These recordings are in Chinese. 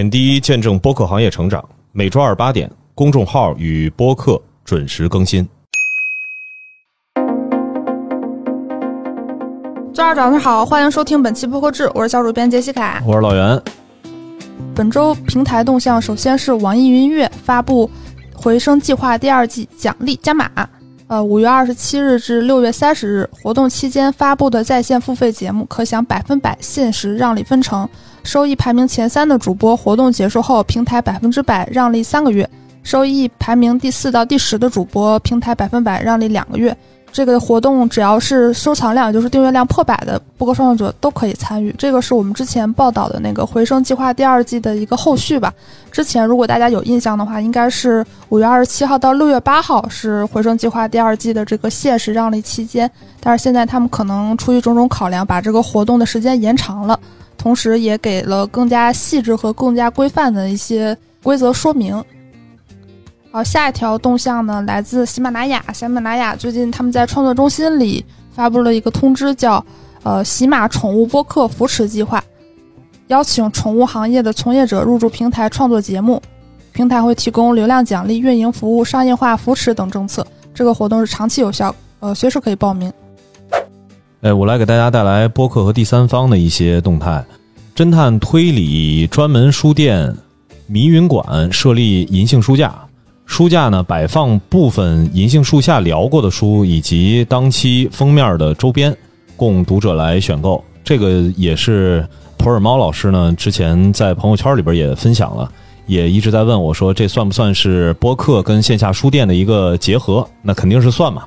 点滴见证播客行业成长，每周二八点，公众号与播客准时更新。周二早上好，欢迎收听本期播客志，我是小主编杰西卡。我是老袁。本周平台动向，首先是网易云音乐发布《回声计划》第二季奖励加码。呃，五月二十七日至六月三十日活动期间发布的在线付费节目，可享百分百限时让利分成。收益排名前三的主播，活动结束后平台百分之百让利三个月；收益排名第四到第十的主播，平台百分百让利两个月。这个活动只要是收藏量，就是订阅量破百的播客创作者都可以参与。这个是我们之前报道的那个回声计划第二季的一个后续吧。之前如果大家有印象的话，应该是五月二十七号到六月八号是回声计划第二季的这个限时让利期间，但是现在他们可能出于种种考量，把这个活动的时间延长了。同时也给了更加细致和更加规范的一些规则说明。好，下一条动向呢，来自喜马拉雅。喜马拉雅最近他们在创作中心里发布了一个通知，叫“呃喜马宠物播客扶持计划”，邀请宠物行业的从业者入驻平台创作节目，平台会提供流量奖励、运营服务、商业化扶持等政策。这个活动是长期有效，呃，随时可以报名。哎，我来给大家带来播客和第三方的一些动态。侦探推理专门书店迷云馆设立银杏书架，书架呢摆放部分银杏树下聊过的书以及当期封面的周边，供读者来选购。这个也是普洱猫老师呢之前在朋友圈里边也分享了，也一直在问我说，这算不算是播客跟线下书店的一个结合？那肯定是算嘛。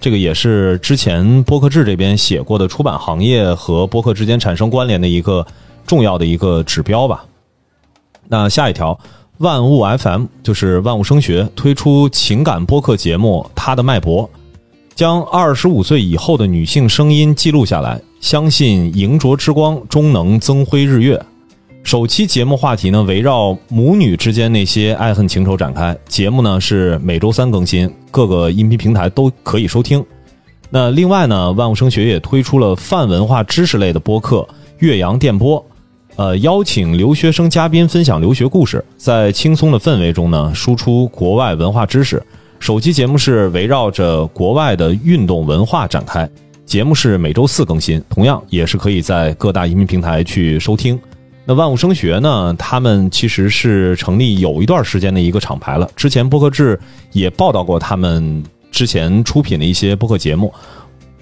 这个也是之前播客志这边写过的出版行业和播客之间产生关联的一个重要的一个指标吧。那下一条，万物 FM 就是万物声学推出情感播客节目《他的脉搏》，将二十五岁以后的女性声音记录下来，相信迎着之光终能增辉日月。首期节目话题呢，围绕母女之间那些爱恨情仇展开。节目呢是每周三更新，各个音频平台都可以收听。那另外呢，万物声学也推出了泛文化知识类的播客《岳阳电波》，呃，邀请留学生嘉宾分享留学故事，在轻松的氛围中呢，输出国外文化知识。首期节目是围绕着国外的运动文化展开，节目是每周四更新，同样也是可以在各大音频平台去收听。那万物声学呢？他们其实是成立有一段时间的一个厂牌了。之前播客志也报道过他们之前出品的一些播客节目。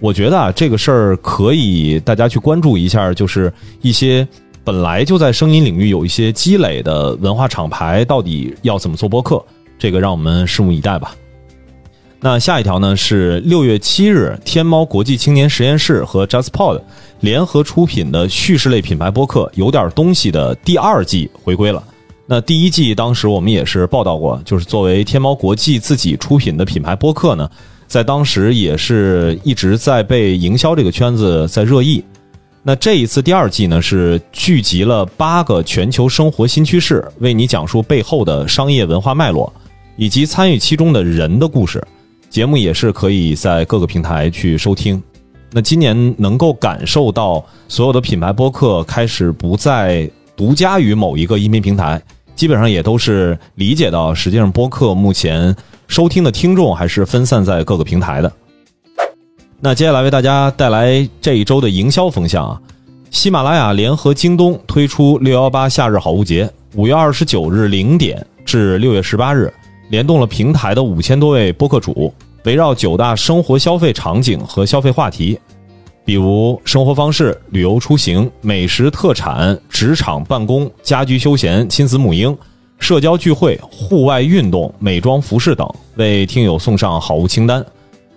我觉得啊，这个事儿可以大家去关注一下，就是一些本来就在声音领域有一些积累的文化厂牌，到底要怎么做播客？这个让我们拭目以待吧。那下一条呢是六月七日，天猫国际青年实验室和 JustPod 联合出品的叙事类品牌播客《有点东西》的第二季回归了。那第一季当时我们也是报道过，就是作为天猫国际自己出品的品牌播客呢，在当时也是一直在被营销这个圈子在热议。那这一次第二季呢，是聚集了八个全球生活新趋势，为你讲述背后的商业文化脉络，以及参与其中的人的故事。节目也是可以在各个平台去收听。那今年能够感受到所有的品牌播客开始不再独家于某一个音频平台，基本上也都是理解到，实际上播客目前收听的听众还是分散在各个平台的。那接下来为大家带来这一周的营销风向啊，喜马拉雅联合京东推出六幺八夏日好物节，五月二十九日零点至六月十八日，联动了平台的五千多位播客主。围绕九大生活消费场景和消费话题，比如生活方式、旅游出行、美食特产、职场办公、家居休闲、亲子母婴、社交聚会、户外运动、美妆服饰等，为听友送上好物清单。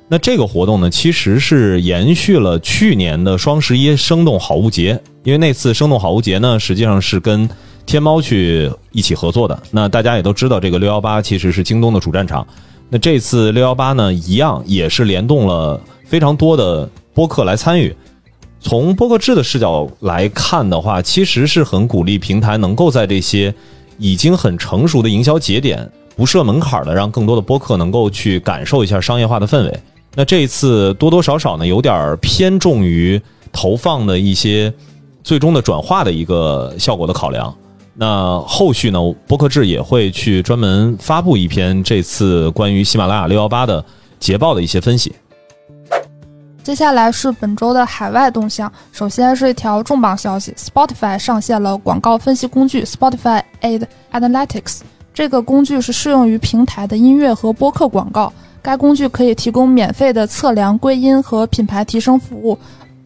那这个活动呢，其实是延续了去年的双十一生动好物节，因为那次生动好物节呢，实际上是跟天猫去一起合作的。那大家也都知道，这个六幺八其实是京东的主战场。那这次六幺八呢，一样也是联动了非常多的播客来参与。从播客制的视角来看的话，其实是很鼓励平台能够在这些已经很成熟的营销节点，不设门槛的，让更多的播客能够去感受一下商业化的氛围。那这一次多多少少呢，有点偏重于投放的一些最终的转化的一个效果的考量。那后续呢，播客志也会去专门发布一篇这次关于喜马拉雅六幺八的捷报的一些分析。接下来是本周的海外动向。首先是一条重磅消息：Spotify 上线了广告分析工具 Spotify Ad Analytics。这个工具是适用于平台的音乐和播客广告。该工具可以提供免费的测量、归因和品牌提升服务，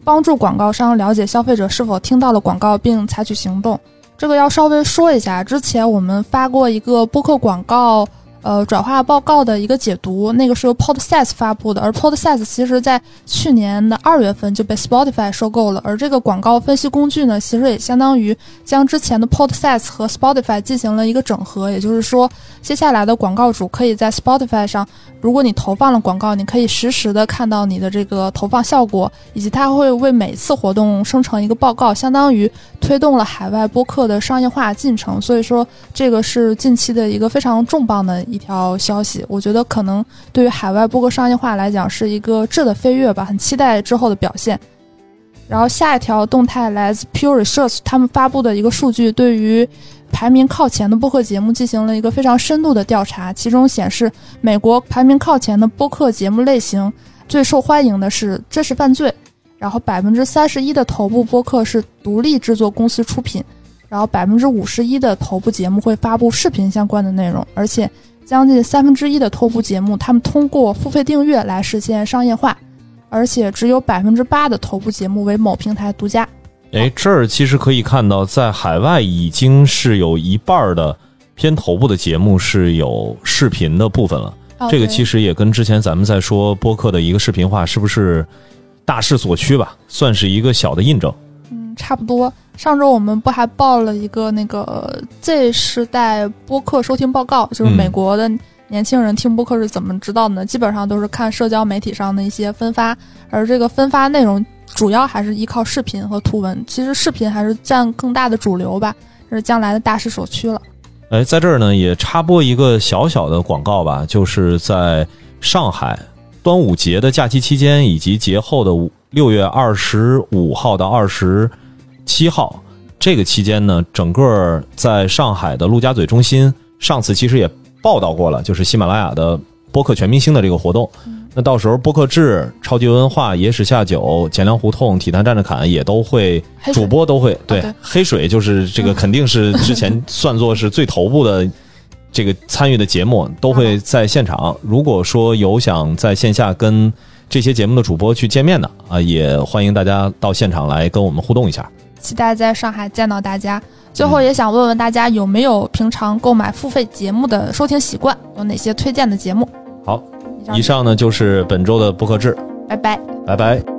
帮助广告商了解消费者是否听到了广告并采取行动。这个要稍微说一下，之前我们发过一个播客广告。呃，转化报告的一个解读，那个是由 Podsets 发布的，而 Podsets 其实在去年的二月份就被 Spotify 收购了，而这个广告分析工具呢，其实也相当于将之前的 Podsets 和 Spotify 进行了一个整合，也就是说，接下来的广告主可以在 Spotify 上，如果你投放了广告，你可以实时的看到你的这个投放效果，以及它会为每次活动生成一个报告，相当于推动了海外播客的商业化进程，所以说这个是近期的一个非常重磅的。一条消息，我觉得可能对于海外播客商业化来讲是一个质的飞跃吧，很期待之后的表现。然后下一条动态来自 Pure Research，他们发布的一个数据，对于排名靠前的播客节目进行了一个非常深度的调查，其中显示美国排名靠前的播客节目类型最受欢迎的是真实犯罪，然后百分之三十一的头部播客是独立制作公司出品，然后百分之五十一的头部节目会发布视频相关的内容，而且。将近三分之一的头部节目，他们通过付费订阅来实现商业化，而且只有百分之八的头部节目为某平台独家。哎，这儿其实可以看到，在海外已经是有一半的偏头部的节目是有视频的部分了。这个其实也跟之前咱们在说播客的一个视频化是不是大势所趋吧，算是一个小的印证。嗯，差不多。上周我们不还报了一个那个 Z 世代播客收听报告，就是美国的年轻人听播客是怎么知道的呢？基本上都是看社交媒体上的一些分发，而这个分发内容主要还是依靠视频和图文。其实视频还是占更大的主流吧，这是将来的大势所趋了。哎，在这儿呢也插播一个小小的广告吧，就是在上海端午节的假期期间以及节后的六月二十五号到二十。七号这个期间呢，整个在上海的陆家嘴中心，上次其实也报道过了，就是喜马拉雅的播客全明星的这个活动。那到时候播客志、超级文化、野史下酒、钱粮胡同、体坛站着侃也都会，主播都会对黑水就是这个肯定是之前 算作是最头部的这个参与的节目，都会在现场。如果说有想在线下跟这些节目的主播去见面的啊，也欢迎大家到现场来跟我们互动一下。期待在上海见到大家。最后也想问问大家，有没有平常购买付费节目的收听习惯？有哪些推荐的节目？好，以上呢就是本周的播客志。拜拜，拜拜。